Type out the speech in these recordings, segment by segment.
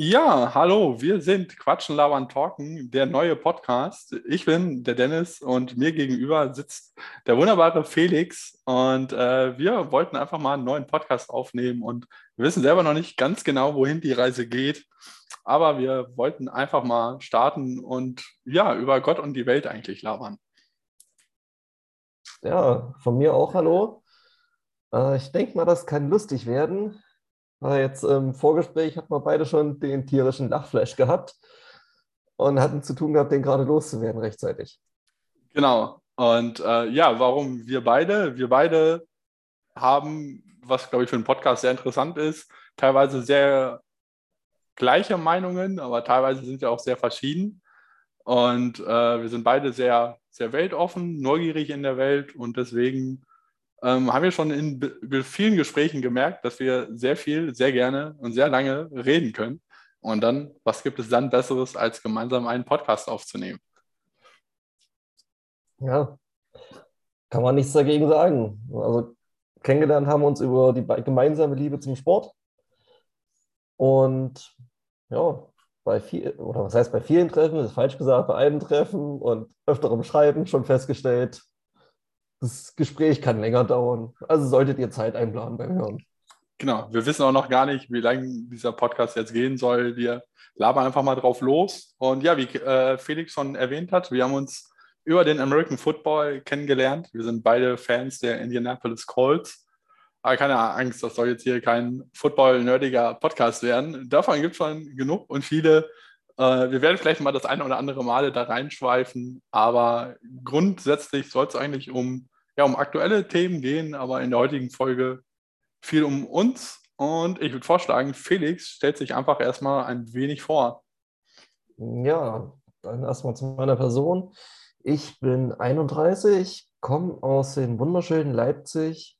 Ja, hallo, wir sind Quatschen, Labern, Talken, der neue Podcast. Ich bin der Dennis und mir gegenüber sitzt der wunderbare Felix und äh, wir wollten einfach mal einen neuen Podcast aufnehmen und wir wissen selber noch nicht ganz genau, wohin die Reise geht, aber wir wollten einfach mal starten und ja, über Gott und die Welt eigentlich labern. Ja, von mir auch hallo. Äh, ich denke mal, das kann lustig werden. Jetzt im Vorgespräch hatten wir beide schon den tierischen Lachflash gehabt und hatten zu tun gehabt, den gerade loszuwerden rechtzeitig. Genau. Und äh, ja, warum wir beide? Wir beide haben, was glaube ich für einen Podcast sehr interessant ist, teilweise sehr gleiche Meinungen, aber teilweise sind wir auch sehr verschieden. Und äh, wir sind beide sehr, sehr weltoffen, neugierig in der Welt und deswegen ähm, haben wir schon in vielen Gesprächen gemerkt, dass wir sehr viel, sehr gerne und sehr lange reden können. Und dann, was gibt es dann Besseres, als gemeinsam einen Podcast aufzunehmen? Ja, kann man nichts dagegen sagen. Also kennengelernt haben wir uns über die gemeinsame Liebe zum Sport. Und ja, bei viel, oder was heißt bei vielen Treffen, ist falsch gesagt, bei einem Treffen und öfterem Schreiben schon festgestellt, das Gespräch kann länger dauern. Also solltet ihr Zeit einplanen beim Hören. Genau, wir wissen auch noch gar nicht, wie lange dieser Podcast jetzt gehen soll. Wir labern einfach mal drauf los. Und ja, wie äh, Felix schon erwähnt hat, wir haben uns über den American Football kennengelernt. Wir sind beide Fans der Indianapolis Colts. Aber keine Angst, das soll jetzt hier kein football-nerdiger Podcast werden. Davon gibt es schon genug und viele. Äh, wir werden vielleicht mal das eine oder andere Male da reinschweifen, aber grundsätzlich soll es eigentlich um, ja, um aktuelle Themen gehen, aber in der heutigen Folge viel um uns. Und ich würde vorschlagen, Felix stellt sich einfach erstmal ein wenig vor. Ja, dann erstmal zu meiner Person. Ich bin 31, komme aus dem wunderschönen Leipzig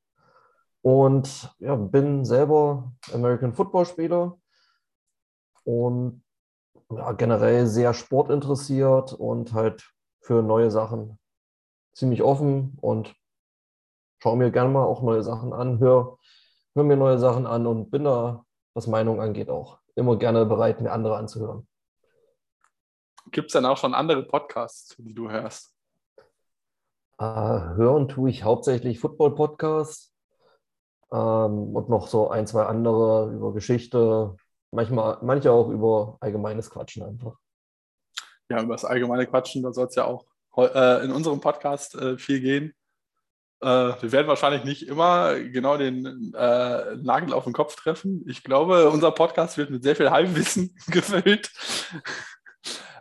und ja, bin selber American Football Spieler und generell sehr sportinteressiert und halt für neue Sachen ziemlich offen und schaue mir gerne mal auch neue Sachen an, höre hör mir neue Sachen an und bin da, was Meinung angeht, auch immer gerne bereit, mir andere anzuhören. Gibt es dann auch schon andere Podcasts, die du hörst? Äh, hören tue ich hauptsächlich Football-Podcasts ähm, und noch so ein, zwei andere über Geschichte, manchmal, manche auch über allgemeines Quatschen einfach. Ja, über das allgemeine Quatschen, da soll es ja auch äh, in unserem Podcast äh, viel gehen. Äh, wir werden wahrscheinlich nicht immer genau den Nagel auf den Kopf treffen. Ich glaube, unser Podcast wird mit sehr viel Halbwissen gefüllt.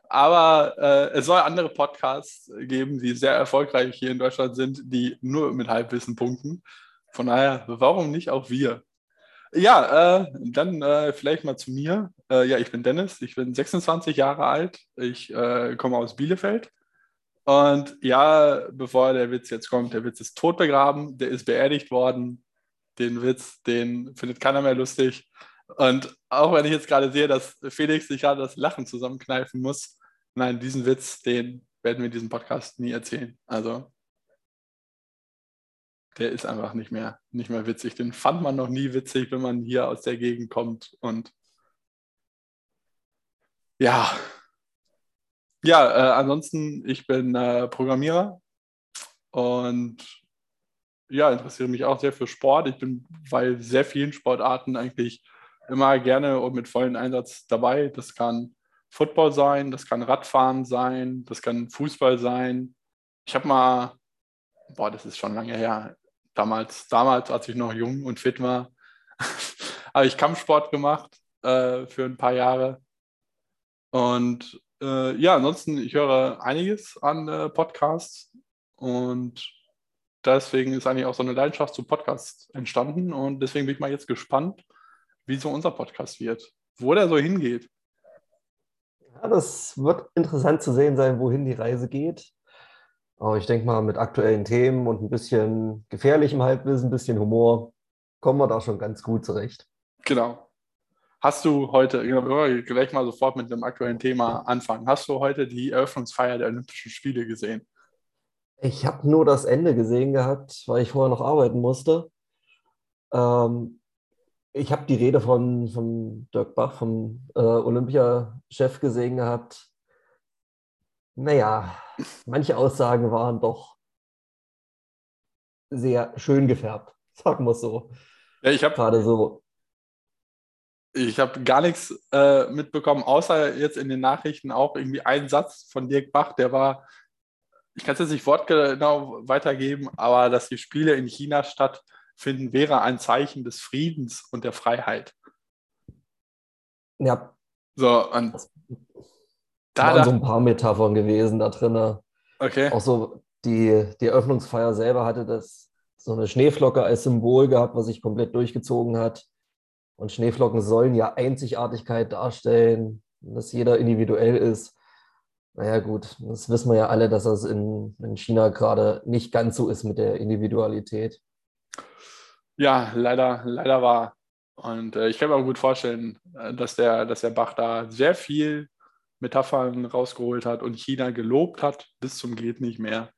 Aber äh, es soll andere Podcasts geben, die sehr erfolgreich hier in Deutschland sind, die nur mit Halbwissen punkten. Von daher, warum nicht auch wir? Ja, äh, dann äh, vielleicht mal zu mir. Äh, ja, ich bin Dennis, ich bin 26 Jahre alt, ich äh, komme aus Bielefeld. Und ja, bevor der Witz jetzt kommt, der Witz ist tot begraben, der ist beerdigt worden. Den Witz, den findet keiner mehr lustig. Und auch wenn ich jetzt gerade sehe, dass Felix sich gerade das Lachen zusammenkneifen muss, nein, diesen Witz, den werden wir in diesem Podcast nie erzählen. Also der ist einfach nicht mehr, nicht mehr witzig. Den fand man noch nie witzig, wenn man hier aus der Gegend kommt. Und ja, ja, äh, ansonsten, ich bin äh, Programmierer und ja, interessiere mich auch sehr für Sport. Ich bin bei sehr vielen Sportarten eigentlich immer gerne und mit vollem Einsatz dabei. Das kann Football sein, das kann Radfahren sein, das kann Fußball sein. Ich habe mal, boah, das ist schon lange her, damals, damals, als ich noch jung und fit war, habe ich Kampfsport gemacht äh, für ein paar Jahre. Und äh, ja, ansonsten, ich höre einiges an äh, Podcasts und deswegen ist eigentlich auch so eine Leidenschaft zu Podcasts entstanden und deswegen bin ich mal jetzt gespannt, wie so unser Podcast wird, wo der so hingeht. Ja, das wird interessant zu sehen sein, wohin die Reise geht. Aber ich denke mal, mit aktuellen Themen und ein bisschen gefährlichem Halbwissen, ein bisschen Humor, kommen wir da schon ganz gut zurecht. Genau. Hast du heute, wir gleich mal sofort mit dem aktuellen Thema anfangen. Hast du heute die Eröffnungsfeier der Olympischen Spiele gesehen? Ich habe nur das Ende gesehen gehabt, weil ich vorher noch arbeiten musste. Ähm, ich habe die Rede von, von Dirk Bach, vom äh, Olympiachef gesehen gehabt. Naja, manche Aussagen waren doch sehr schön gefärbt, sagen wir es so. Ja, ich habe gerade so. Ich habe gar nichts äh, mitbekommen, außer jetzt in den Nachrichten auch irgendwie einen Satz von Dirk Bach, der war, ich kann es jetzt nicht wortgenau weitergeben, aber dass die Spiele in China stattfinden, wäre ein Zeichen des Friedens und der Freiheit. Ja. So, und da waren so ein paar Metaphern gewesen da drin. Okay. Auch so die, die Eröffnungsfeier selber hatte das so eine Schneeflocke als Symbol gehabt, was sich komplett durchgezogen hat. Und Schneeflocken sollen ja Einzigartigkeit darstellen, dass jeder individuell ist. Naja, gut, das wissen wir ja alle, dass das in, in China gerade nicht ganz so ist mit der Individualität. Ja, leider, leider war. Und äh, ich kann mir auch gut vorstellen, äh, dass der, dass der Bach da sehr viel Metaphern rausgeholt hat und China gelobt hat, bis zum geht nicht mehr.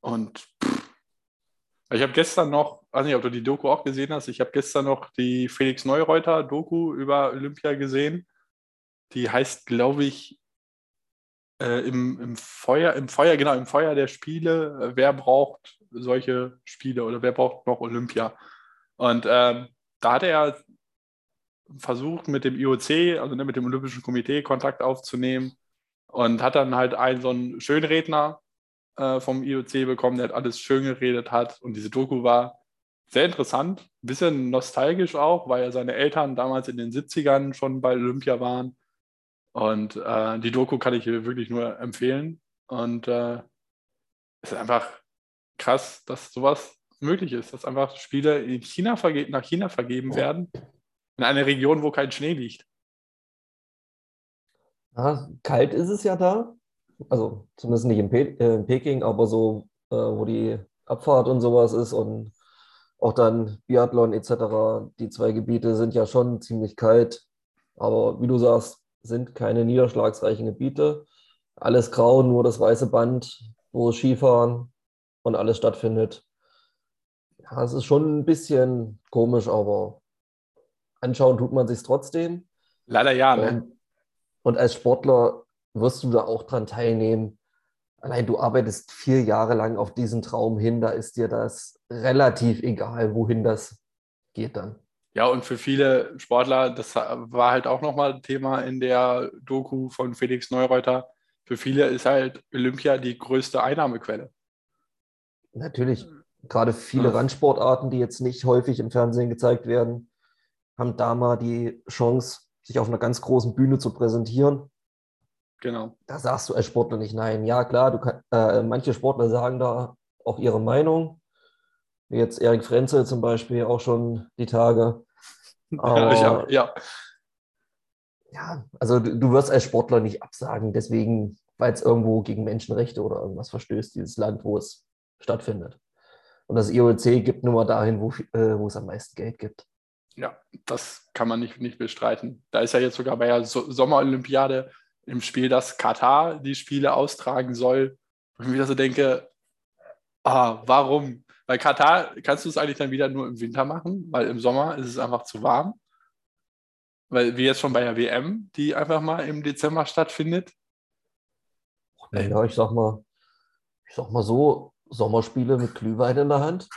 Und pff, ich habe gestern noch, weiß nicht, ob du die Doku auch gesehen hast, ich habe gestern noch die Felix Neureuter Doku über Olympia gesehen. Die heißt, glaube ich, äh, im, im Feuer, im Feuer, genau, im Feuer der Spiele, äh, wer braucht solche Spiele oder wer braucht noch Olympia? Und ähm, da hat er versucht, mit dem IOC, also ne, mit dem Olympischen Komitee, Kontakt aufzunehmen und hat dann halt einen so einen Schönredner äh, vom IOC bekommen, der alles schön geredet hat. Und diese Doku war sehr interessant, ein bisschen nostalgisch auch, weil ja seine Eltern damals in den 70ern schon bei Olympia waren. Und äh, die Doku kann ich wirklich nur empfehlen. Und äh, es ist einfach krass, dass sowas möglich ist, dass einfach Spiele in China nach China vergeben werden, in einer Region, wo kein Schnee liegt. Ja, kalt ist es ja da. Also zumindest nicht in, Pe äh, in Peking, aber so, äh, wo die Abfahrt und sowas ist und auch dann Biathlon etc. Die zwei Gebiete sind ja schon ziemlich kalt. Aber wie du sagst, sind keine niederschlagsreichen Gebiete. Alles grau, nur das weiße Band, wo Skifahren und alles stattfindet. Ja, es ist schon ein bisschen komisch, aber anschauen tut man sich trotzdem. Leider ja. Ne? Und, und als Sportler wirst du da auch dran teilnehmen. Allein du arbeitest vier Jahre lang auf diesen Traum hin, da ist dir das relativ egal, wohin das geht dann. Ja, und für viele Sportler, das war halt auch nochmal Thema in der Doku von Felix Neureuter, für viele ist halt Olympia die größte Einnahmequelle. Natürlich. Gerade viele ja. Randsportarten, die jetzt nicht häufig im Fernsehen gezeigt werden, haben da mal die Chance, sich auf einer ganz großen Bühne zu präsentieren. Genau. Da sagst du als Sportler nicht nein. Ja, klar, du kann, äh, manche Sportler sagen da auch ihre Meinung. Wie jetzt Erik Frenzel zum Beispiel auch schon die Tage. Aber, ja, ja. ja, also du, du wirst als Sportler nicht absagen, deswegen, weil es irgendwo gegen Menschenrechte oder irgendwas verstößt, dieses Land, wo es stattfindet. Und das IOC gibt nur mal dahin, wo, äh, wo es am meisten Geld gibt. Ja, das kann man nicht, nicht bestreiten. Da ist ja jetzt sogar bei der so Sommerolympiade im Spiel, dass Katar die Spiele austragen soll. Und ich mir so denke, ah, warum? Weil Katar kannst du es eigentlich dann wieder nur im Winter machen, weil im Sommer ist es einfach zu warm. Weil wie jetzt schon bei der WM, die einfach mal im Dezember stattfindet. Ja, ich sag mal, ich sag mal so, Sommerspiele mit Glühwein in der Hand.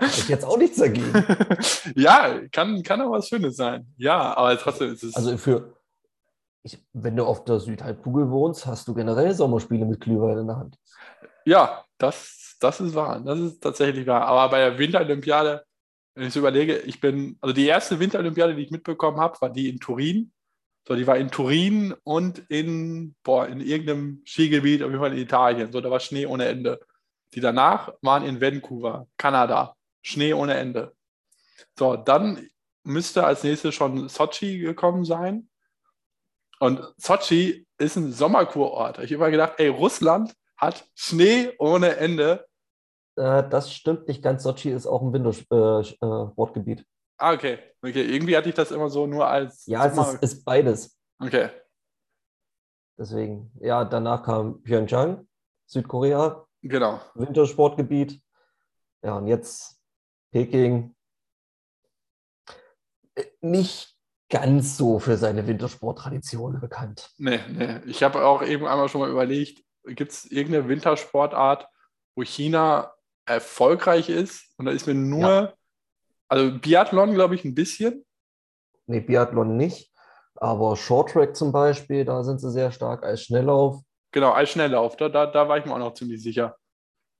Ich jetzt auch nichts dagegen. ja, kann, kann auch was Schönes sein. Ja, aber trotzdem ist es. Also für, ich, wenn du auf der Südhalbkugel wohnst, hast du generell Sommerspiele mit Glühwein in der Hand. Ja, das, das ist wahr. Das ist tatsächlich wahr. Aber bei der Winterolympiade, wenn ich so überlege, ich bin, also die erste Winterolympiade, die ich mitbekommen habe, war die in Turin. So, die war in Turin und in, boah, in irgendeinem Skigebiet, auf jeden Fall in Italien. So, da war Schnee ohne Ende. Die danach waren in Vancouver, Kanada. Schnee ohne Ende. So, dann müsste als nächstes schon Sochi gekommen sein. Und Sochi ist ein Sommerkurort. Ich habe immer gedacht, ey, Russland hat Schnee ohne Ende. Äh, das stimmt nicht ganz. Sochi ist auch ein Wintersportgebiet. Äh, ah, okay. okay. Irgendwie hatte ich das immer so nur als. Ja, Sommer es ist, ist beides. Okay. Deswegen, ja, danach kam Pyeongchang, Südkorea. Genau. Wintersportgebiet. Ja, und jetzt Peking. nicht ganz so für seine Wintersporttradition bekannt. Nee, nee. Ich habe auch eben einmal schon mal überlegt, gibt es irgendeine Wintersportart, wo China erfolgreich ist? Und da ist mir nur, ja. also Biathlon, glaube ich, ein bisschen. Nee, Biathlon nicht. Aber Shorttrack zum Beispiel, da sind sie sehr stark als Schnelllauf. Genau, als Schnelllauf, da, da, da war ich mir auch noch ziemlich sicher.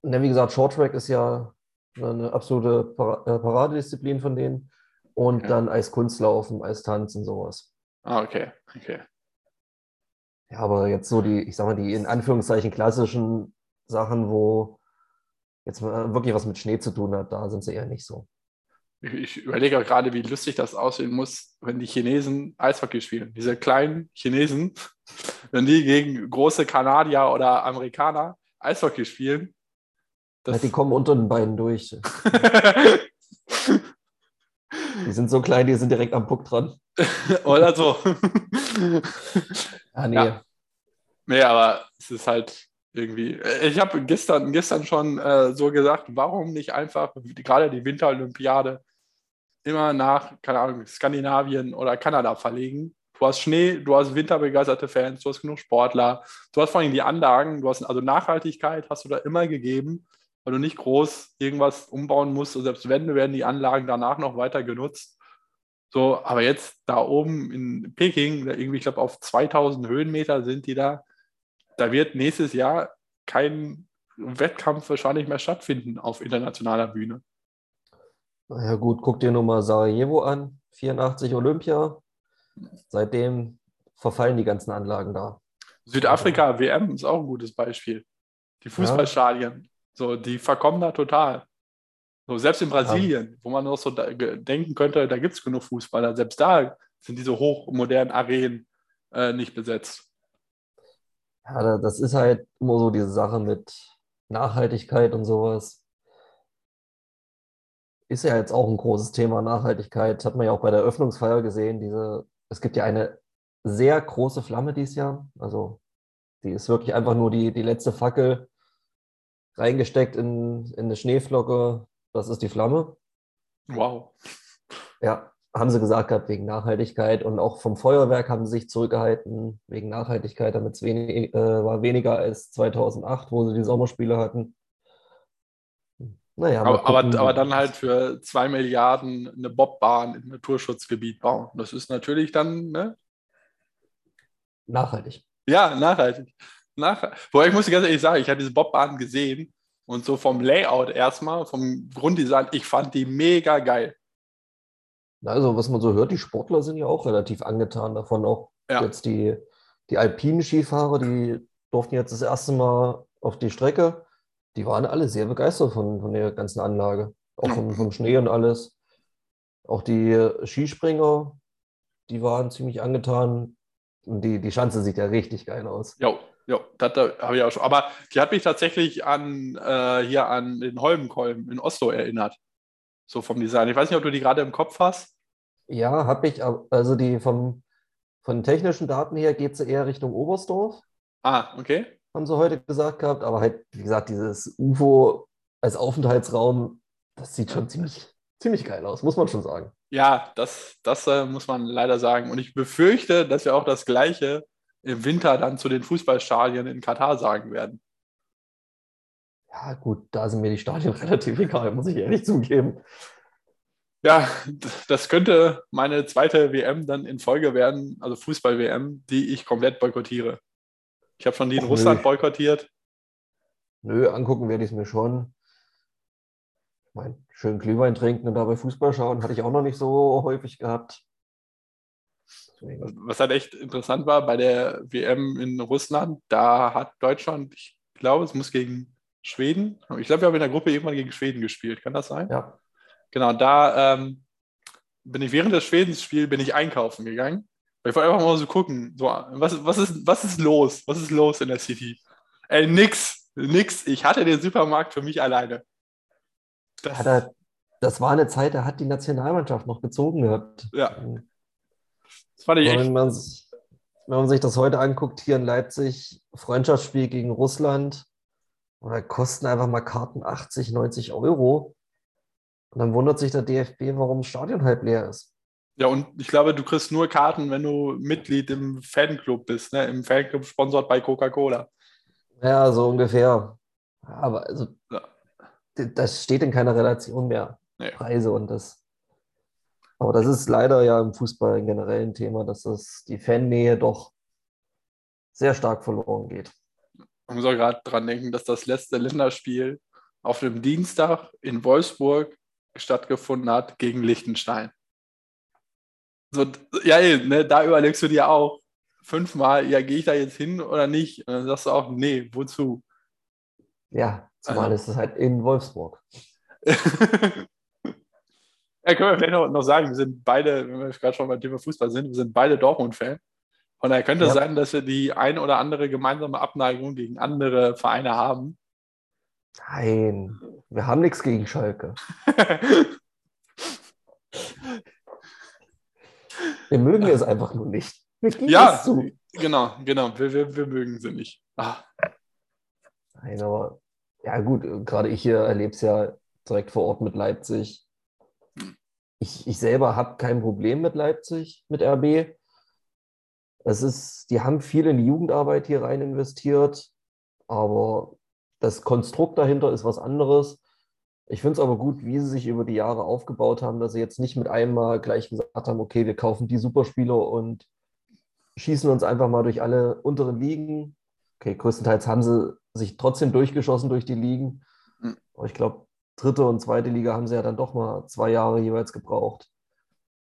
Ja, wie gesagt, Shorttrack ist ja eine absolute äh, Paradedisziplin von denen. Und ja. dann als Kunstlaufen, als Tanzen, sowas. Ah, okay, okay. Ja, aber jetzt so die, ich sag mal, die in Anführungszeichen klassischen Sachen, wo jetzt wirklich was mit Schnee zu tun hat, da sind sie eher nicht so. Ich überlege auch gerade, wie lustig das aussehen muss, wenn die Chinesen Eishockey spielen. Diese kleinen Chinesen, wenn die gegen große Kanadier oder Amerikaner Eishockey spielen. Ja, die kommen unter den Beinen durch. die sind so klein, die sind direkt am Puck dran. oder so. ah, nee. Ja. Nee, aber es ist halt irgendwie. Ich habe gestern, gestern schon äh, so gesagt, warum nicht einfach gerade die Winterolympiade immer nach, keine Ahnung, Skandinavien oder Kanada verlegen. Du hast Schnee, du hast winterbegeisterte Fans, du hast genug Sportler, du hast vor allem die Anlagen, du hast also Nachhaltigkeit hast du da immer gegeben, weil du nicht groß irgendwas umbauen musst. Und selbst wenn, werden die Anlagen danach noch weiter genutzt. So, aber jetzt da oben in Peking, irgendwie, ich glaube, auf 2000 Höhenmeter sind die da. Da wird nächstes Jahr kein Wettkampf wahrscheinlich mehr stattfinden auf internationaler Bühne. Naja, gut, guck dir nur mal Sarajevo an, 84 Olympia. Seitdem verfallen die ganzen Anlagen da. Südafrika WM ist auch ein gutes Beispiel. Die Fußballstadien, ja. so, die verkommen da total. So, selbst in Brasilien, ja. wo man noch so denken könnte, da gibt es genug Fußballer, selbst da sind diese hochmodernen Arenen äh, nicht besetzt. Ja, das ist halt immer so diese Sache mit Nachhaltigkeit und sowas ist ja jetzt auch ein großes Thema Nachhaltigkeit. Hat man ja auch bei der Eröffnungsfeier gesehen. Diese, es gibt ja eine sehr große Flamme dieses Jahr. Also die ist wirklich einfach nur die, die letzte Fackel reingesteckt in, in eine Schneeflocke. Das ist die Flamme. Wow. Ja, haben sie gesagt gehabt, wegen Nachhaltigkeit. Und auch vom Feuerwerk haben sie sich zurückgehalten wegen Nachhaltigkeit, damit es wenig, äh, war weniger als 2008, wo sie die Sommerspiele hatten. Naja, aber, aber, aber, dann halt für zwei Milliarden eine Bobbahn im Naturschutzgebiet bauen. Das ist natürlich dann ne? nachhaltig. Ja, nachhaltig. Nach, wobei ich muss ganz ehrlich sagen, ich habe diese Bobbahn gesehen und so vom Layout erstmal, vom Grunddesign, ich fand die mega geil. Also, was man so hört, die Sportler sind ja auch relativ angetan davon. Auch ja. jetzt die, die alpinen Skifahrer, die durften jetzt das erste Mal auf die Strecke die waren alle sehr begeistert von, von der ganzen Anlage. Auch vom, vom Schnee und alles. Auch die Skispringer, die waren ziemlich angetan. Und die, die Schanze sieht ja richtig geil aus. Ja, ja, das habe ich auch schon. Aber die hat mich tatsächlich an äh, hier an den Holmenkolben in Oslo erinnert. So vom Design. Ich weiß nicht, ob du die gerade im Kopf hast. Ja, habe ich. Also die vom, von technischen Daten her geht sie eher Richtung Oberstdorf. Ah, okay haben sie heute gesagt gehabt. Aber halt, wie gesagt, dieses UFO als Aufenthaltsraum, das sieht schon ziemlich, ziemlich geil aus, muss man schon sagen. Ja, das, das äh, muss man leider sagen. Und ich befürchte, dass wir auch das Gleiche im Winter dann zu den Fußballstadien in Katar sagen werden. Ja, gut, da sind mir die Stadien relativ egal, muss ich ehrlich zugeben. Ja, das könnte meine zweite WM dann in Folge werden, also Fußball-WM, die ich komplett boykottiere. Ich habe schon die in Ach, Russland nö. boykottiert. Nö, angucken werde ich es mir schon. Ich meine, schön Glühwein trinken und dabei Fußball schauen, hatte ich auch noch nicht so häufig gehabt. Was halt echt interessant war bei der WM in Russland, da hat Deutschland, ich glaube, es muss gegen Schweden, ich glaube, wir haben in der Gruppe irgendwann gegen Schweden gespielt, kann das sein? Ja. Genau, da ähm, bin ich während des Schwedenspiels bin ich einkaufen gegangen ich wollte einfach mal so gucken, so, was, was, ist, was ist los? Was ist los in der City? Ey, nix, nix. Ich hatte den Supermarkt für mich alleine. Das, ja, das war eine Zeit, da hat die Nationalmannschaft noch gezogen gehabt. Ja. Das fand ich echt. Wenn man, wenn man sich das heute anguckt, hier in Leipzig, Freundschaftsspiel gegen Russland, oder kosten einfach mal Karten 80, 90 Euro. Und dann wundert sich der DFB, warum das Stadion halb leer ist. Ja, und ich glaube, du kriegst nur Karten, wenn du Mitglied im Fanclub bist, ne? Im Fanclub sponsort bei Coca-Cola. Ja, so ungefähr. Aber also, Ja. das steht in keiner Relation mehr. Nee. Preise und das. Aber das ist leider ja im Fußball ein generell Thema, dass das die Fannähe doch sehr stark verloren geht. Man muss auch gerade dran denken, dass das letzte Länderspiel auf dem Dienstag in Wolfsburg stattgefunden hat gegen Liechtenstein. So, ja, ne, da überlegst du dir auch fünfmal, ja, gehe ich da jetzt hin oder nicht? Und dann sagst du auch, nee, wozu? Ja, zumal Aha. ist es halt in Wolfsburg. ja, können wir vielleicht noch, noch sagen, wir sind beide, wenn wir gerade schon beim Thema Fußball sind, wir sind beide Dortmund-Fan. Von daher könnte es Ja. sein, dass wir die ein oder andere gemeinsame Abneigung gegen andere Vereine haben. Nein, wir haben nichts gegen Schalke. Wir mögen es einfach nur nicht. Wir geben Ja. es zu. genau, genau, wir, wir, wir mögen sie nicht. Ah, Nein, aber ja gut, gerade ich hier erlebe es ja direkt vor Ort mit Leipzig. Ich, ich selber habe kein Problem mit Leipzig, mit RB. Es ist, die haben viel in die Jugendarbeit hier rein investiert, aber das Konstrukt dahinter ist was anderes. Ich finde es aber gut, wie sie sich über die Jahre aufgebaut haben, dass sie jetzt nicht mit einmal gleich gesagt haben, okay, wir kaufen die Superspieler und schießen uns einfach mal durch alle unteren Ligen. Okay, größtenteils haben sie sich trotzdem durchgeschossen durch die Ligen. Mhm. Aber ich glaube, dritte und zweite Liga haben sie ja dann doch mal zwei Jahre jeweils gebraucht,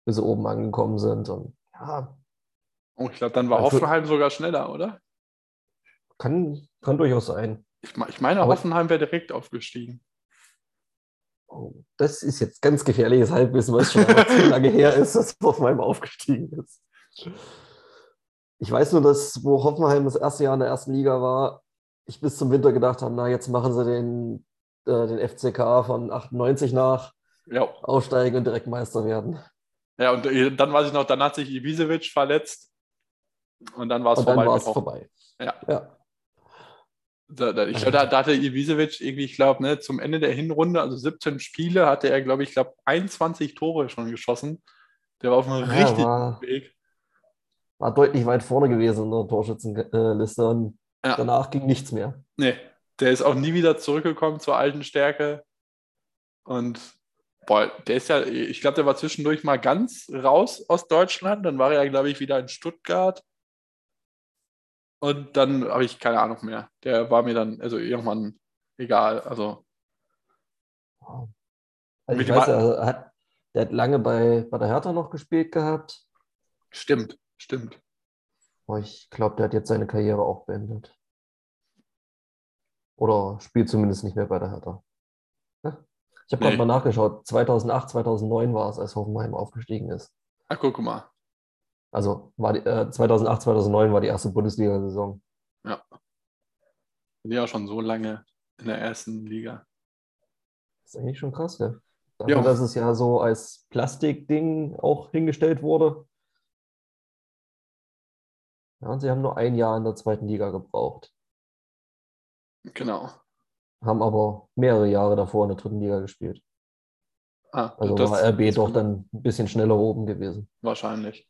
bis sie oben angekommen sind. Und ja, Oh, ich glaube, dann war Also- Hoffenheim sogar schneller, oder? kann, kann durchaus sein. Ich, ich meine, Aber- Hoffenheim wäre direkt aufgestiegen. Oh, das ist jetzt ganz gefährliches Halbwissen, was schon zu lange her ist, dass Hoffenheim aufgestiegen ist. Ich weiß nur, dass wo Hoffenheim das erste Jahr in der ersten Liga war, ich bis zum Winter gedacht habe, na, jetzt machen sie den, äh, den FCK von 98 nach, Ja. aufsteigen und direkt Meister werden. Ja, und äh, dann weiß ich noch, dann hat sich Ibisevic verletzt. Und dann war es Und dann vorbei. war es vorbei. Ja. ja. Da, da, ich glaube, da, da hatte Ibisevic irgendwie, ich glaube, ne, zum Ende der Hinrunde, also 17 Spiele, hatte er, glaube ich, glaube 21 Tore schon geschossen. Der war auf einem Ja, richtigen war, Weg. war deutlich weit vorne gewesen in der Torschützenliste und Ja. danach ging nichts mehr. Nee, der ist auch nie wieder zurückgekommen zur alten Stärke. Und boah, der ist ja, ich glaube, der war zwischendurch mal ganz raus aus Deutschland. Dann war er, glaube ich, wieder in Stuttgart. Und dann habe ich keine Ahnung mehr. Der war mir dann, also irgendwann egal. Also, Wow. Also ich weiß, er hat, der hat lange bei, bei der Hertha noch gespielt gehabt. stimmt, stimmt. Aber ich glaube, der hat jetzt seine Karriere auch beendet. Oder spielt zumindest nicht mehr bei der Hertha. Ich habe gerade Nee. mal nachgeschaut. 2008, 2009 war es, als Hoffenheim aufgestiegen ist. Ach, guck mal. Also war die, äh, 2008, 2009 war die erste Bundesliga-Saison. Bin ja auch schon so lange in der ersten Liga. Das ist eigentlich schon krass, ja. Dafür, Ja. dass es ja so als Plastikding auch hingestellt wurde. Ja, und sie haben nur ein Jahr in der zweiten Liga gebraucht. Genau. Haben aber mehrere Jahre davor in der dritten Liga gespielt. Ah, Also war RB doch dann ein bisschen schneller oben gewesen. Wahrscheinlich.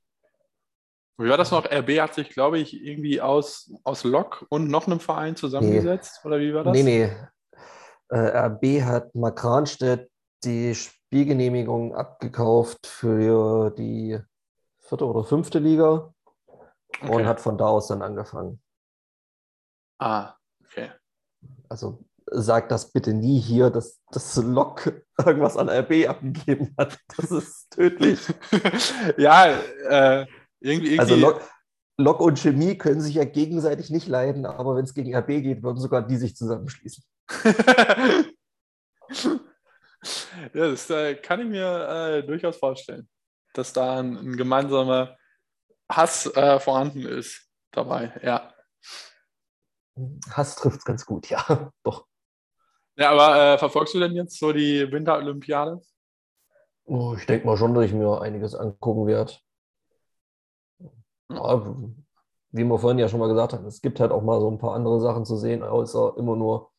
Wie war das noch? RB hat sich, glaube ich, irgendwie aus, aus Lok und noch einem Verein zusammengesetzt. Oder wie war das? Nee, nee. Äh, RB hat Markranstädt die Spielgenehmigung abgekauft für die vierte oder fünfte Liga und Okay. hat von da aus dann angefangen. Ah, okay. Also sag das bitte nie hier, dass das Lok irgendwas an RB abgegeben hat. Das ist tödlich. ja, äh, irgendwie. irgendwie Also Lok, Lok und Chemie können sich ja gegenseitig nicht leiden, aber wenn es gegen RB geht, würden sogar die sich zusammenschließen. ja, das äh, kann ich mir äh, durchaus vorstellen, dass da ein, ein gemeinsamer Hass äh, vorhanden ist dabei. Ja. Hass trifft es ganz gut, ja. Doch. Ja, aber äh, verfolgst du denn jetzt so die Winterolympiade? Oh, ich denke mal schon, dass ich mir einiges angucken werde. Wie wir vorhin ja schon mal gesagt haben, es gibt halt auch mal so ein paar andere Sachen zu sehen, außer immer nur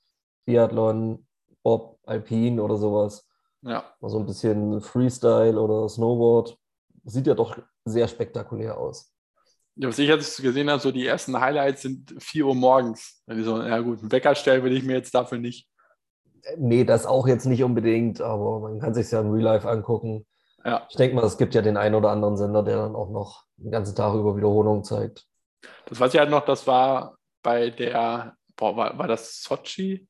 Biathlon, Bob, Alpin oder sowas. Ja. Mal so ein bisschen Freestyle oder Snowboard. sieht ja doch sehr spektakulär aus. Ja, was ich jetzt gesehen habe, so die ersten Highlights sind 4 Uhr morgens. Also, ja gut, einen Wecker stellen will ich mir jetzt dafür nicht. Nee, das auch jetzt nicht unbedingt, aber man kann sich ja im Real Life angucken. Ja. Ich denke mal, es gibt ja den einen oder anderen Sender, der dann auch noch den ganzen Tag über Wiederholungen zeigt. Das weiß ich halt noch, das war bei der, boah, war, war das Sochi?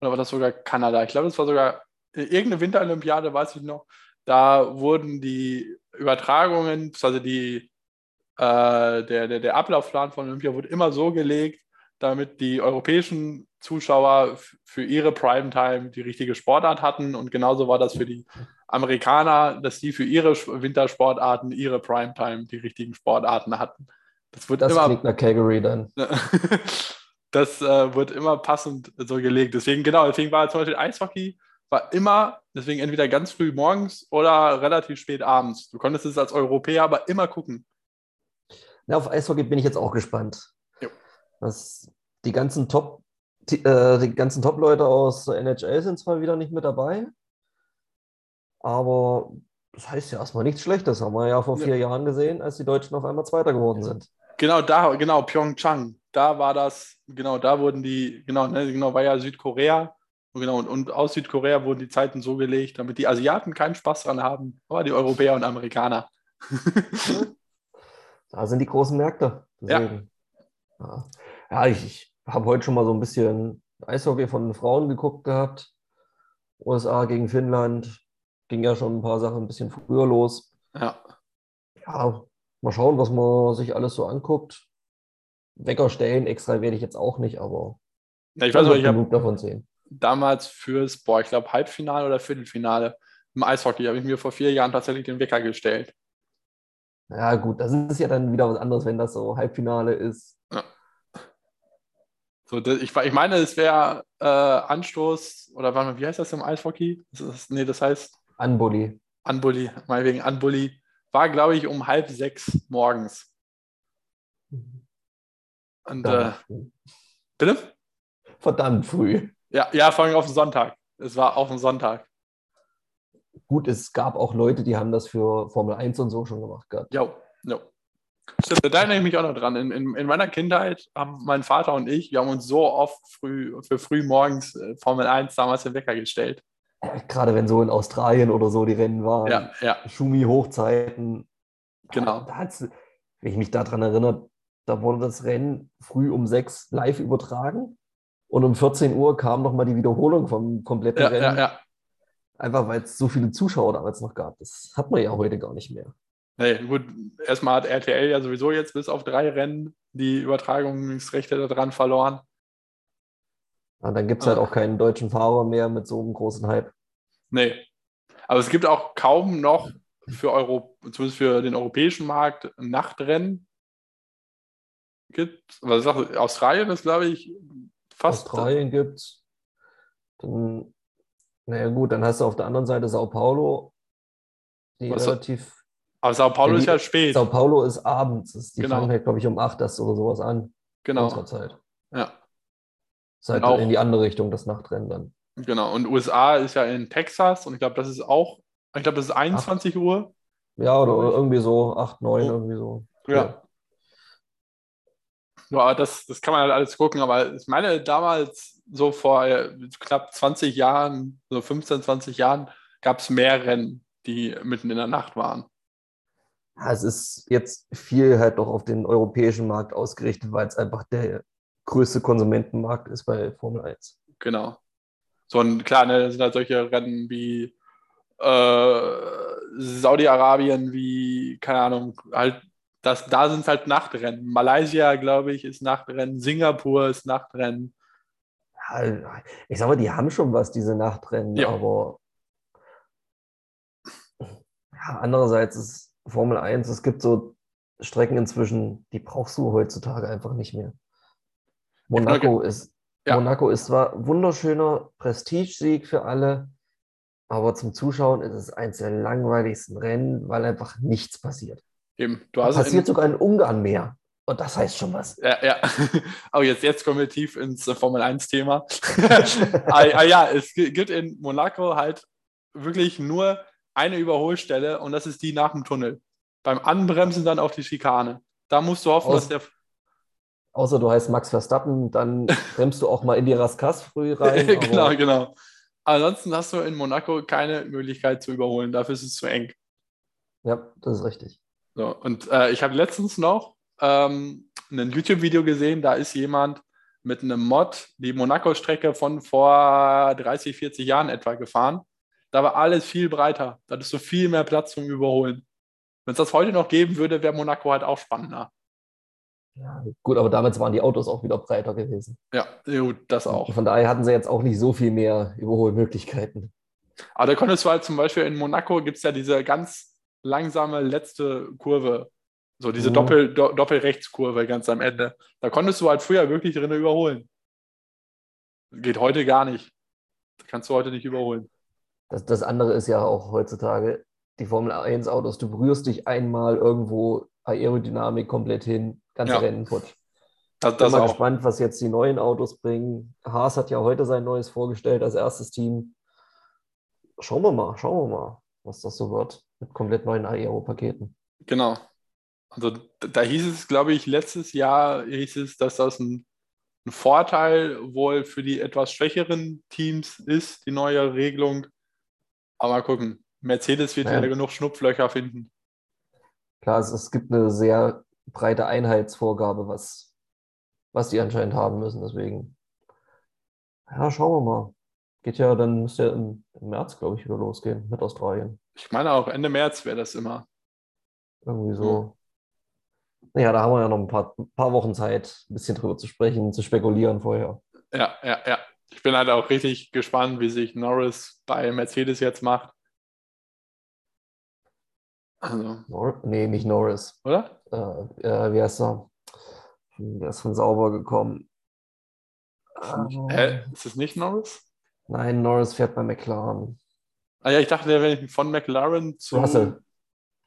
Oder war das sogar Kanada? Ich glaube, das war sogar irgendeine Winterolympiade, weiß ich noch. Da wurden die Übertragungen, also die, äh, der, der, der Ablaufplan von Olympia wurde immer so gelegt, damit die europäischen Zuschauer für ihre Primetime die richtige Sportart hatten. Und genauso war das für die Amerikaner, dass die für ihre Wintersportarten, ihre Primetime die richtigen Sportarten hatten. Das wird das immer. Klingt nach Calgary dann. das äh, wird immer passend so gelegt. Deswegen, genau, deswegen war zum Beispiel Eishockey war immer, deswegen entweder ganz früh morgens oder relativ spät abends. Du konntest es als Europäer aber immer gucken. Ja, auf Eishockey bin ich jetzt auch gespannt. Das, die ganzen Top, die, äh, die ganzen Top-Leute aus der NHL sind zwar wieder nicht mit dabei, aber das heißt ja erstmal nichts Schlechtes. Haben wir ja vor vier ja. Jahren gesehen, als die Deutschen auf einmal Zweiter geworden sind. Genau, da, genau, Pyeongchang. Da war das, genau, da wurden die, genau, ne, genau, war ja Südkorea. Genau, und, und aus Südkorea wurden die Zeiten so gelegt, damit die Asiaten keinen Spaß dran haben, aber die Europäer und Amerikaner. da sind die großen Märkte. Deswegen. Ja. ja, ich, ich habe heute schon mal so ein bisschen Eishockey von den Frauen geguckt gehabt. USA gegen Finnland. Ging ja schon ein paar Sachen ein bisschen früher los. Ja. Ja, mal schauen, was man sich alles so anguckt. Wecker stellen extra werde ich jetzt auch nicht, aber ja, ich weiß nicht, ich habe davon sehen. Damals fürs, boah, ich glaube Halbfinale oder Viertelfinale im Eishockey habe ich mir vor vier Jahren tatsächlich den Wecker gestellt. Ja, gut, das ist ja dann wieder was anderes, wenn das so Halbfinale ist. Ja. So, das, ich, ich meine, es wäre äh, Anstoß, oder wie heißt das im Eishockey? Das ist, nee, das heißt. Anbully. Anbully, meinetwegen Anbully. War, glaube ich, um halb sechs morgens. Und, äh, bitte? Verdammt früh. Ja, ja, vor allem auf den Sonntag. Es war auf den Sonntag. Gut, es gab auch Leute, die haben das für Formel 1 und so schon gemacht gehabt. Ja, ja. Stimmt, da erinnere ich mich auch noch dran. In, in, in, meiner Kindheit haben mein Vater und ich, wir haben uns so oft früh, für früh morgens äh, Formel 1 damals den Wecker gestellt. Gerade wenn so in Australien oder so die Rennen waren. Ja, ja. Schumi-Hochzeiten. Genau. Da, da wenn ich mich daran erinnere, da wurde das Rennen früh um sechs live übertragen und um 14 Uhr kam nochmal die Wiederholung vom kompletten ja, Rennen. Ja, ja. Einfach weil es so viele Zuschauer damals noch gab. Das hat man ja heute gar nicht mehr. Nee, gut, erstmal hat RTL ja sowieso jetzt bis auf drei Rennen die Übertragungsrechte daran verloren. Ja, dann gibt es halt ah. auch keinen deutschen Fahrer mehr mit so einem großen Hype. Nee. Aber es gibt auch kaum noch für Euro, zumindest für den europäischen Markt Nachtrennen. Gibt, was sagt Australien ist, glaube ich, fast. Australien gibt es. Naja, gut, dann hast du auf der anderen Seite Sao Paulo, die was relativ. Aber Sao Paulo die, ist ja spät. Sao Paulo ist abends. Ist, die genau. fangen halt, glaube ich, um 8 das oder sowas an. Genau. Unserer Zeit. Ja. Ist halt auch, in die andere Richtung, das Nachtrennen dann. Genau. Und USA ist ja in Texas und ich glaube, das ist auch, ich glaube, das ist 21 Ach. Uhr. Ja, oder irgendwie so, 8, 9, oh. irgendwie so. Ja. ja. Ja, das, das kann man halt alles gucken, aber ich meine, damals, so vor äh, knapp 20 Jahren, so 15, 20 Jahren, gab es mehr Rennen, die mitten in der Nacht waren. Ja, es ist jetzt viel halt doch auf den europäischen Markt ausgerichtet, weil es einfach der größte Konsumentenmarkt ist bei Formel 1. Genau. So und klar, ne, das sind halt solche Rennen wie äh, Saudi-Arabien, wie, keine Ahnung, halt das, da sind es halt Nachtrennen. Malaysia, glaube ich, ist Nachtrennen. Singapur ist Nachtrennen. Ich sag mal, die haben schon was, diese Nachtrennen, ja. aber ja, andererseits ist Formel 1, es gibt so Strecken inzwischen, die brauchst du heutzutage einfach nicht mehr. Monaco ist, ja. Monaco ist zwar wunderschöner Prestigesieg für alle, aber zum Zuschauen ist es eins der langweiligsten Rennen, weil einfach nichts passiert. Eben. Du hast passiert in, sogar in Ungarn mehr. Und das heißt schon was. Ja, ja. Aber jetzt, jetzt kommen wir tief ins Formel 1-Thema. ah, ah, ja, es gibt in Monaco halt wirklich nur eine Überholstelle und das ist die nach dem Tunnel. beim Anbremsen dann auf die Schikane. Da musst du hoffen, Aus- dass der. Außer du heißt Max Verstappen, dann bremst du auch mal in die Raskas früh rein. genau, genau. Ansonsten hast du in Monaco keine Möglichkeit zu überholen. Dafür ist es zu eng. Ja, das ist richtig. So, und äh, ich habe letztens noch ähm, ein YouTube-Video gesehen, da ist jemand mit einem Mod die Monaco-Strecke von vor 30, 40 Jahren etwa gefahren. Da war alles viel breiter. Da hattest du viel mehr Platz zum Überholen. Wenn es das heute noch geben würde, wäre Monaco halt auch spannender. Ja, gut, aber damals waren die Autos auch wieder breiter gewesen. Ja, gut, das auch. Von daher hatten sie jetzt auch nicht so viel mehr Überholmöglichkeiten. Aber da konntest du halt zum Beispiel in Monaco gibt es ja diese ganz langsame letzte Kurve. So diese Mhm. Doppel, Do Doppelrechtskurve ganz am Ende. Da konntest du halt früher wirklich drin überholen. Geht heute gar nicht. Kannst du heute nicht überholen. Das, das andere ist ja auch heutzutage die Formel 1 Autos. Du berührst dich einmal irgendwo Aerodynamik komplett hin, ganze Ja. Rennen futsch. Das, Bin das mal auch. gespannt, was jetzt die neuen Autos bringen. Haas hat ja heute sein neues vorgestellt als erstes Team. Schauen wir mal, schauen wir mal, was das so wird mit komplett neuen Aero-Paketen. Genau. Also da, da hieß es, glaube ich, letztes Jahr hieß es, dass das ein, ein Vorteil wohl für die etwas schwächeren Teams ist, die neue Regelung. Aber mal gucken. Mercedes wird Ja. wieder genug Schnupflöcher finden. Klar, es, es gibt eine sehr breite Einheitsvorgabe, was, was die anscheinend haben müssen. Deswegen, ja, schauen wir mal. Geht ja, dann müsste ja im, im März, glaube ich, wieder losgehen mit Australien. Ich meine auch Ende März wäre das immer. Irgendwie so. Ja, da haben wir ja noch ein paar, paar Wochen Zeit, ein bisschen drüber zu sprechen, zu spekulieren vorher. Ja, ja, ja. Ich bin halt auch richtig gespannt, wie sich Norris bei Mercedes jetzt macht. Also, Nor nee, nicht Norris. oder? Äh, äh, wie heißt er? Der ist von Sauber gekommen. Hä? Ist es nicht Norris? Nein, Norris fährt bei McLaren. Ah ja, ich dachte, der wäre von McLaren zu. Russell.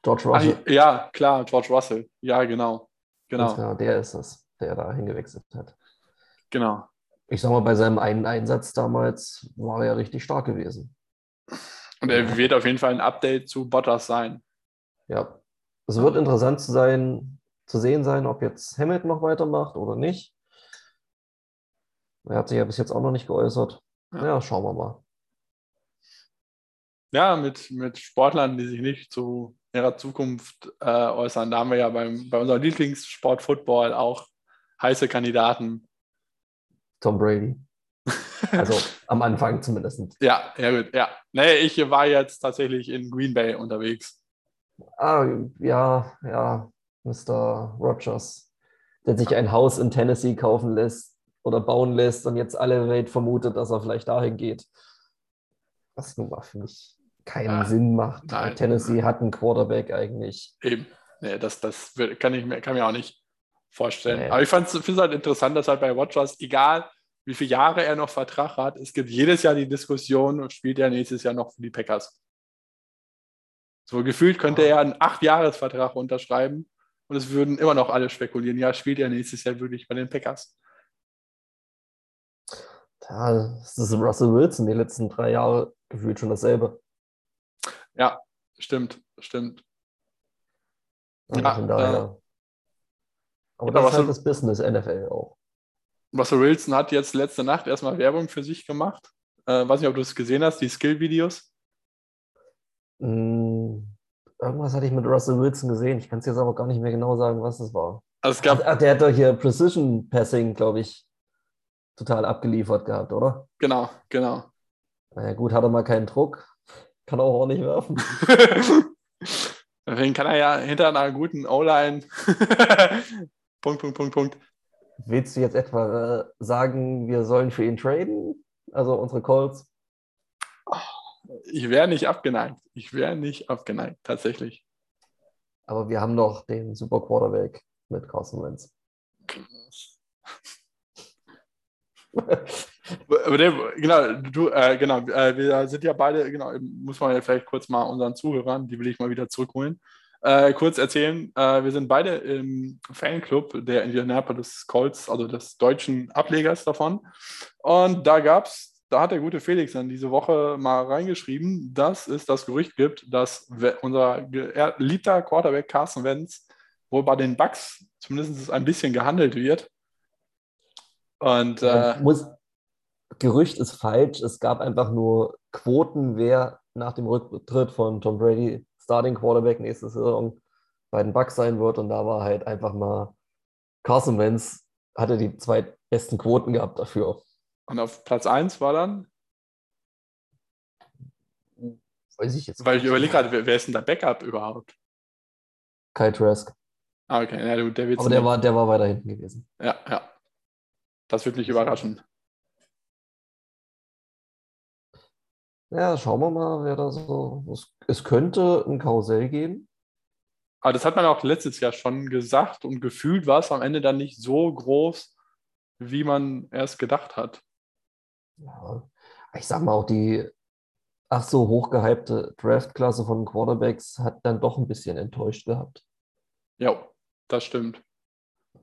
George Ah, Russell. ja, klar, George Russell. Ja, genau. Genau, genau, der ist es, der da hingewechselt hat. genau. Ich sag mal, bei seinem einen Einsatz damals war er ja richtig stark gewesen. Und er wird auf jeden Fall ein Update zu Bottas sein. Ja. Es wird interessant zu sein, zu sehen sein, ob jetzt Hamilton noch weitermacht oder nicht. Er hat sich ja bis jetzt auch noch nicht geäußert. Ja. Ja, schauen wir mal. Ja, mit, mit Sportlern, die sich nicht zu ihrer Zukunft äh, äußern. Da haben wir ja beim, bei unserem Lieblingssport Football auch heiße Kandidaten. Tom Brady. Also am Anfang zumindest. Ja, ja gut, ja. Nee, ich war jetzt tatsächlich in Green Bay unterwegs. Ah, ja, ja, Mr. Rogers, der sich ein Haus in Tennessee kaufen lässt oder bauen lässt und jetzt alle Welt vermutet, dass er vielleicht dahin geht. Was nun mal für mich keinen Ja, Sinn macht. nein. Tennessee hat einen Quarterback eigentlich. Eben. Nee, das, das kann ich mir, kann mir auch nicht vorstellen. Nee. Aber ich finde es halt interessant, dass halt bei Rogers, egal wie viele Jahre er noch Vertrag hat, es gibt jedes Jahr die Diskussion, spielt er nächstes Jahr noch für die Packers. So gefühlt könnte er einen Acht-Jahres-Vertrag unterschreiben und es würden immer noch alle spekulieren, ja, spielt er nächstes Jahr wirklich bei den Packers. Ja, das ist Russell Wilson die letzten drei Jahre gefühlt schon dasselbe. Ja, stimmt, stimmt. Also Ja, von daher. ja. Aber Ja, das ist halt das Business NFL auch. Russell Wilson hat jetzt letzte Nacht erstmal Werbung für sich gemacht. Äh, weiß nicht, ob du es gesehen hast, die Skill-Videos. Hm, irgendwas hatte ich mit Russell Wilson gesehen. Ich kann es jetzt aber gar nicht mehr genau sagen, was es war. Also es gab Ach, der hat doch hier Precision Passing, glaube ich, total abgeliefert gehabt, oder? Genau, genau. Naja, gut, hat er mal keinen Druck. Kann auch auch nicht werfen. Deswegen kann er ja hinter einer guten O-Line. Punkt, Punkt, Punkt, Punkt. Willst du jetzt etwa äh, sagen, wir sollen für ihn traden? Also unsere Calls? Ich wäre nicht abgeneigt. Ich wäre nicht abgeneigt, tatsächlich. Aber wir haben doch den Super Quarterback mit Carson Wentz. Genau, du, äh, genau, äh, wir sind ja beide, genau, muss man ja vielleicht kurz mal unseren Zuhörern, die will ich mal wieder zurückholen, äh, kurz erzählen. Äh, wir sind beide im Fanclub der Indianapolis Colts, also des deutschen Ablegers davon. Und da gab es da hat der gute Felix dann diese Woche mal reingeschrieben, dass es das Gerücht gibt, dass unser geliebter Quarterback Carson Wentz wohl bei den Bucks zumindest ein bisschen gehandelt wird. Und äh, muss, Gerücht ist falsch. Es gab einfach nur Quoten, wer nach dem Rücktritt von Tom Brady Starting Quarterback nächste Saison bei den Bucks sein wird. Und da war halt einfach mal Carson Wentz hatte die zwei besten Quoten gehabt dafür. Und auf Platz 1 war dann? Weiß ich jetzt Weil ich überlege gerade, wer, wer, ist denn der Backup überhaupt? Kyle Trask. Ah, okay. Ja, der Aber der war, der war weiter hinten gewesen. Ja, ja. Das wird mich überraschen. Ja, schauen wir mal, wer da so. Es, es könnte ein Karussell geben. Aber das hat man auch letztes Jahr schon gesagt und gefühlt war es am Ende dann nicht so groß, wie man erst gedacht hat. Ja, ich sag mal auch die ach so hochgehypte Draftklasse von Quarterbacks hat dann doch ein bisschen enttäuscht gehabt. Ja, das stimmt.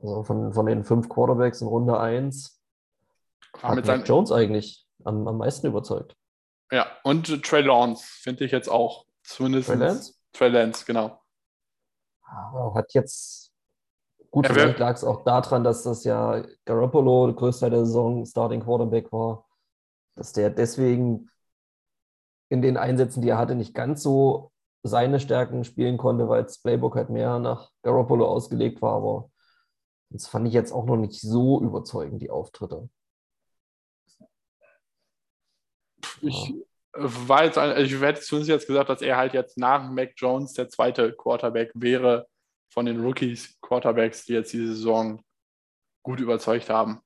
Also von, von den fünf Quarterbacks in Runde 1 hat Mac Jones eigentlich am, am meisten überzeugt. Ja, und Trey Lance finde ich jetzt auch. Zumindest Trey Lance? Trey Lance, genau. Hat jetzt, gut, ja, vielleicht lag es auch daran, dass das ja Garoppolo der größte der Saison Starting Quarterback war, dass der deswegen in den Einsätzen, die er hatte, nicht ganz so seine Stärken spielen konnte, weil das Playbook halt mehr nach Garoppolo ausgelegt war, aber das fand ich jetzt auch noch nicht so überzeugend, die Auftritte. Ich war jetzt, ich hätte zumindest jetzt gesagt, dass er halt jetzt nach Mac Jones der zweite Quarterback wäre von den Rookies Quarterbacks, die jetzt diese Saison gut überzeugt haben.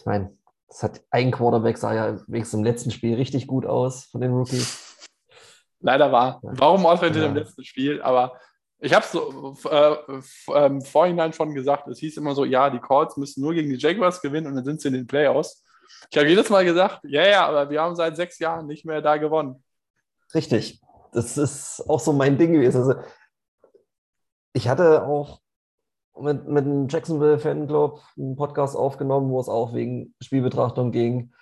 Ich meine, das hat ein Quarterback sah ja wenigstens im letzten Spiel richtig gut aus von den Rookies. Leider war. Warum ausgerechnet ja. im letzten Spiel? Aber ich habe es so äh, äh, vorhinein schon gesagt, es hieß immer so, ja, die Colts müssen nur gegen die Jaguars gewinnen und dann sind sie in den Playoffs. Ich habe jedes Mal gesagt, ja, ja, aber wir haben seit sechs Jahren nicht mehr da gewonnen. Richtig. Das ist auch so mein Ding gewesen. Also, ich hatte auch mit, mit dem Jacksonville Fanclub einen Podcast aufgenommen, wo es auch wegen Spielbetrachtung ging.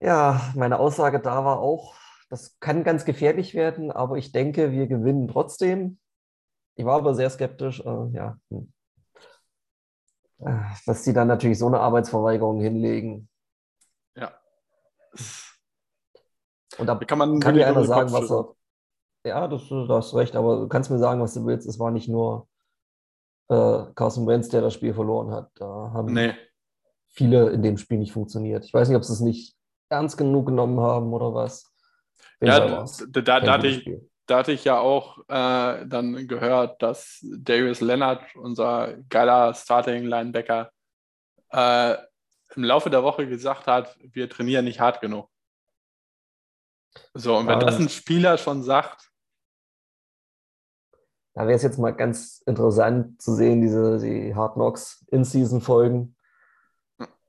Ja, meine Aussage da war auch, das kann ganz gefährlich werden, aber ich denke, wir gewinnen trotzdem. Ich war aber sehr skeptisch. Äh, ja. Hm. Äh, dass sie dann natürlich so eine Arbeitsverweigerung hinlegen. Ja. Und da kann man kann dir einer sagen, was er. Ja, du, du hast recht, aber du kannst mir sagen, was du willst. Es war nicht nur äh, Carson Wentz, der das Spiel verloren hat. Da haben nee. viele in dem Spiel nicht funktioniert. Ich weiß nicht, ob sie es nicht ernst genug genommen haben oder was. Ja, da, da, da, hatte ich, da hatte ich ja auch äh, dann gehört, dass Darius Leonard, unser geiler Starting-Linebacker, äh, im Laufe der Woche gesagt hat, wir trainieren nicht hart genug. So, und wenn ah. das ein Spieler schon sagt. Da wäre es jetzt mal ganz interessant zu sehen, diese die Hard Knocks In-Season-Folgen,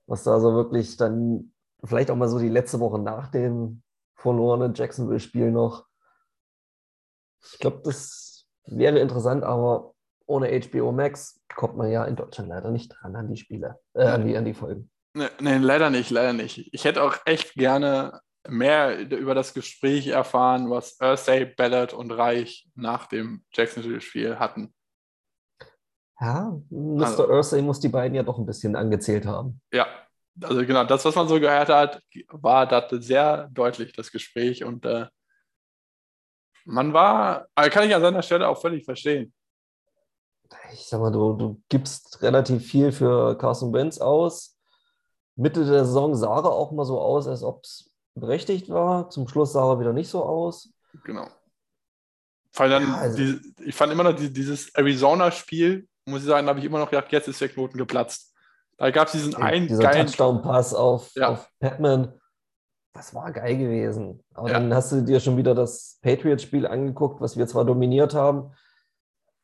was da so wirklich dann vielleicht auch mal so die letzte Woche nach dem verlorenen Jacksonville-Spiel noch. Ich glaube, das wäre interessant, aber ohne HBO Max kommt man ja in Deutschland leider nicht dran an die Spiele, äh, an, die, an die Folgen. Nee, nee, leider nicht, leider nicht. Ich hätte auch echt gerne mehr über das Gespräch erfahren, was Ursay, Ballard und Reich nach dem Jacksonville-Spiel hatten. Ja, Mr. Also, Ursay muss die beiden ja doch ein bisschen angezählt haben. Ja, also genau, das, was man so gehört hat, war das sehr deutlich, das Gespräch. Und äh, man war, also kann ich an seiner Stelle auch völlig verstehen. Ich sag mal, du, du gibst relativ viel für Carson Wentz aus. Mitte der Saison sah er auch mal so aus, als ob es berechtigt war. Zum Schluss sah er wieder nicht so aus. Genau. Weil dann, ja, also, die, ich fand immer noch die, dieses Arizona-Spiel, muss ich sagen, da habe ich immer noch gedacht, jetzt ist der Knoten geplatzt. Da gab es diesen einen Dieser geilen Touchdown-Pass auf, ja. auf Patman. Das war geil gewesen. Aber ja. dann hast du dir schon wieder das Patriots-Spiel angeguckt, was wir zwar dominiert haben,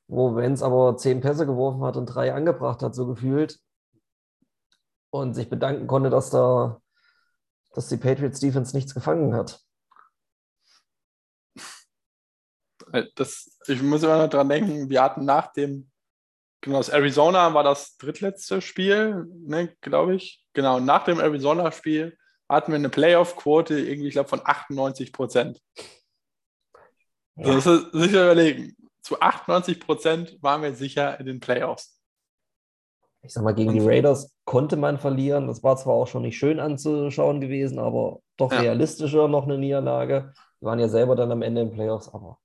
wo Wenz aber zehn Pässe geworfen hat und drei angebracht hat, so gefühlt. Und sich bedanken konnte, dass da, dass die Patriots Defense nichts gefangen hat. Das, ich muss immer noch dran denken, wir hatten nach dem genau, das Arizona war das drittletzte Spiel, ne, glaube ich. Genau, nach dem Arizona-Spiel hatten wir eine Playoff-Quote, irgendwie, ich glaube, von 98 Prozent. Ja. Das ist sicher überlegen. Zu 98 Prozent waren wir sicher in den Playoffs. Ich sag mal, gegen die Raiders konnte man verlieren. Das war zwar auch schon nicht schön anzuschauen gewesen, aber doch ja. realistischer noch eine Niederlage. Wir waren ja selber dann am Ende in Playoffs, aber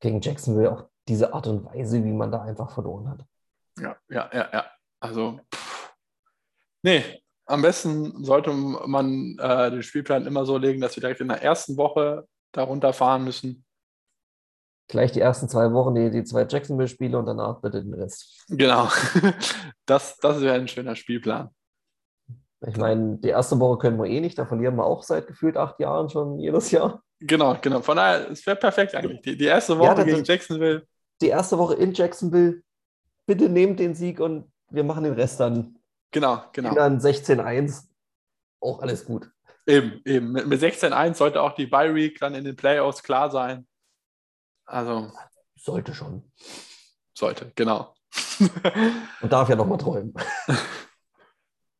gegen Jacksonville auch diese Art und Weise, wie man da einfach verloren hat. Ja, ja, ja, ja. Also, pff. nee, am besten sollte man äh, den Spielplan immer so legen, dass wir direkt in der ersten Woche darunter fahren müssen. Gleich die ersten zwei Wochen die, die zwei Jacksonville-Spiele und danach bitte den Rest. Genau. Das, das wäre ein schöner Spielplan. Ich meine, die erste Woche können wir eh nicht, da verlieren wir auch seit gefühlt acht Jahren schon jedes Jahr. Genau, genau. Von daher, es wäre perfekt eigentlich. Die, die erste Woche ja, gegen Jacksonville. Die erste Woche in Jacksonville. Bitte nehmt den Sieg und wir machen den Rest dann Genau, genau. Dann 16-1, auch alles gut. Eben, eben. Mit, mit 16-1 sollte auch die Bye Week dann in den Playoffs klar sein. Also. Sollte schon. Sollte, genau. Und darf ja nochmal träumen.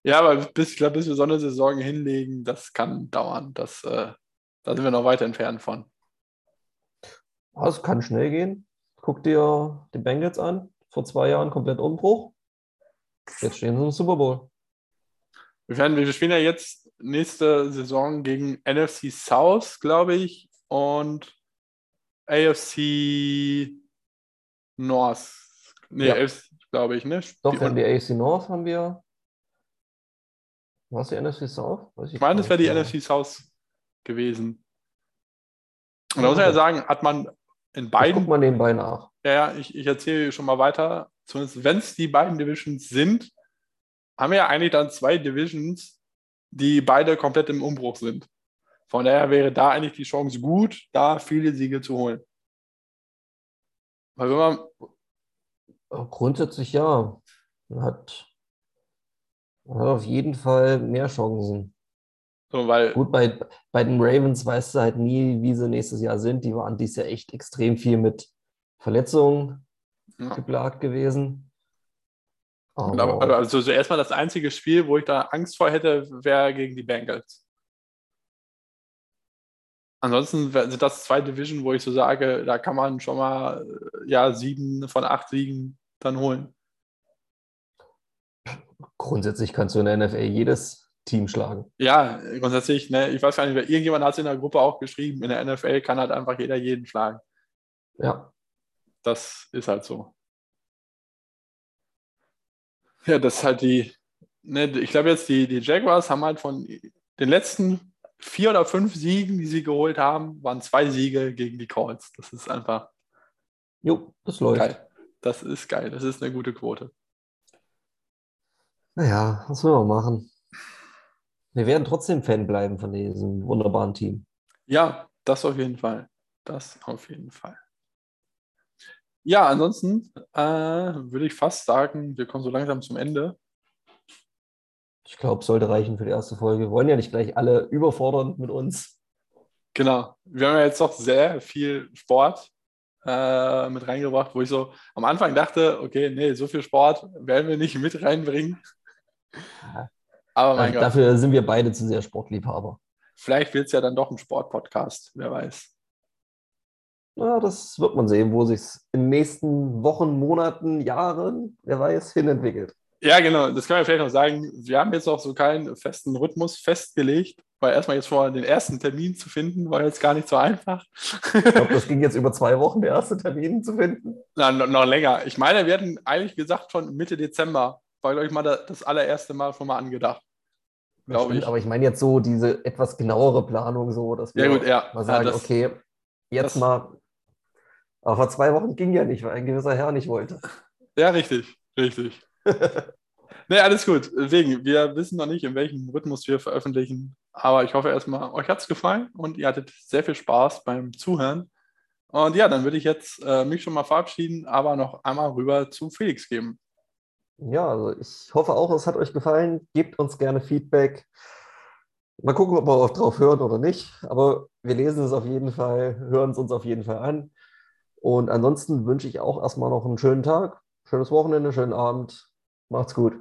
Ja, aber bis, ich glaube, bis wir so eine Saison hinlegen, das kann dauern. Das, äh, da sind wir noch weit entfernt von. Es kann schnell gehen. Guck dir die Bengals an. Vor zwei Jahren komplett Umbruch. Jetzt stehen sie im Super Bowl. Wir, werden, wir spielen ja jetzt nächste Saison gegen NFC South, glaube ich, und AFC North. Nee, ja. glaube ich, ne? Doch, in die AFC North haben wir. Was die NFC South? ich, ich meine, das wäre die NFC South gewesen. Und da muss man ja sagen, hat man in beiden. Guck mal nebenbei nach. Ja, ja, ich, ich erzähle schon mal weiter zumindest wenn es die beiden Divisions sind, haben wir ja eigentlich dann zwei Divisions, die beide komplett im Umbruch sind. Von daher wäre da eigentlich die Chance gut, da viele Siege zu holen. Weil wenn man grundsätzlich ja, man hat, man hat auf jeden Fall mehr Chancen. So, weil, Gut, bei, bei den Ravens weißt du halt nie, wie sie nächstes Jahr sind. Die waren dies Jahr echt extrem viel mit Verletzungen ja. geplagt gewesen. Aber, also so erstmal das einzige Spiel, wo ich da Angst vor hätte, wäre gegen die Bengals. Ansonsten sind das zwei Division, wo ich so sage, da kann man schon mal ja sieben von acht Siegen dann holen. Grundsätzlich kannst du in der NFL jedes Team schlagen. Ja, grundsätzlich, ne, ich weiß gar nicht, irgendjemand hat es in der Gruppe auch geschrieben, in der NFL kann halt einfach jeder jeden schlagen. Ja das ist halt so. Ja, das ist halt die, ne, ich glaube jetzt, die, die Jaguars haben halt von den letzten vier oder fünf Siegen, die sie geholt haben, waren zwei Siege gegen die Colts. Das ist einfach. Jo, das läuft. Geil. Das ist geil. Das ist eine gute Quote. Naja, was will man machen? Wir werden trotzdem Fan bleiben von diesem wunderbaren Team. Ja, das auf jeden Fall. Das auf jeden Fall. Ja, ansonsten äh, würde ich fast sagen, wir kommen so langsam zum Ende. Ich glaube, es sollte reichen für die erste Folge. Wir wollen ja nicht gleich alle überfordern mit uns. Genau. Wir haben ja jetzt doch sehr viel Sport äh, mit reingebracht, wo ich so am Anfang dachte, okay, nee, so viel Sport werden wir nicht mit reinbringen. Aber mein also, Gott. Dafür sind wir beide zu sehr Sportliebhaber. Vielleicht wird es ja dann doch ein Sportpodcast, wer weiß. Ja, das wird man sehen, wo sich es in den nächsten Wochen, Monaten, Jahren, wer weiß, hinentwickelt. Ja, genau, das kann man vielleicht noch sagen. Wir haben jetzt auch so keinen festen Rhythmus festgelegt, weil erstmal jetzt vor den ersten Termin zu finden, war jetzt gar nicht so einfach. Ich glaube, das ging jetzt über zwei Wochen, der erste Termin zu finden. Na, noch, noch länger. Ich meine, wir hatten eigentlich gesagt, schon Mitte Dezember war, glaube ich, mal das allererste Mal schon mal angedacht. Glaube ich. Aber ich meine jetzt so diese etwas genauere Planung, so dass wir ja, gut, ja. mal sagen, ja, das, okay, jetzt mal aber vor zwei Wochen ging ja nicht, weil ein gewisser Herr nicht wollte. Ja, richtig, richtig. Nee, alles gut. Deswegen, wir wissen noch nicht, in welchem Rhythmus wir veröffentlichen. Aber ich hoffe erstmal, euch hat es gefallen und ihr hattet sehr viel Spaß beim Zuhören. Und ja, dann würde ich jetzt äh, mich schon mal verabschieden, aber noch einmal rüber zu Felix geben. Ja, also ich hoffe auch, es hat euch gefallen. Gebt uns gerne Feedback. Mal gucken, ob wir auch drauf hören oder nicht. Aber wir lesen es auf jeden Fall, hören es uns auf jeden Fall an. Und ansonsten wünsche ich auch erstmal noch einen schönen Tag. schönes Wochenende, schönen Abend. Macht's gut.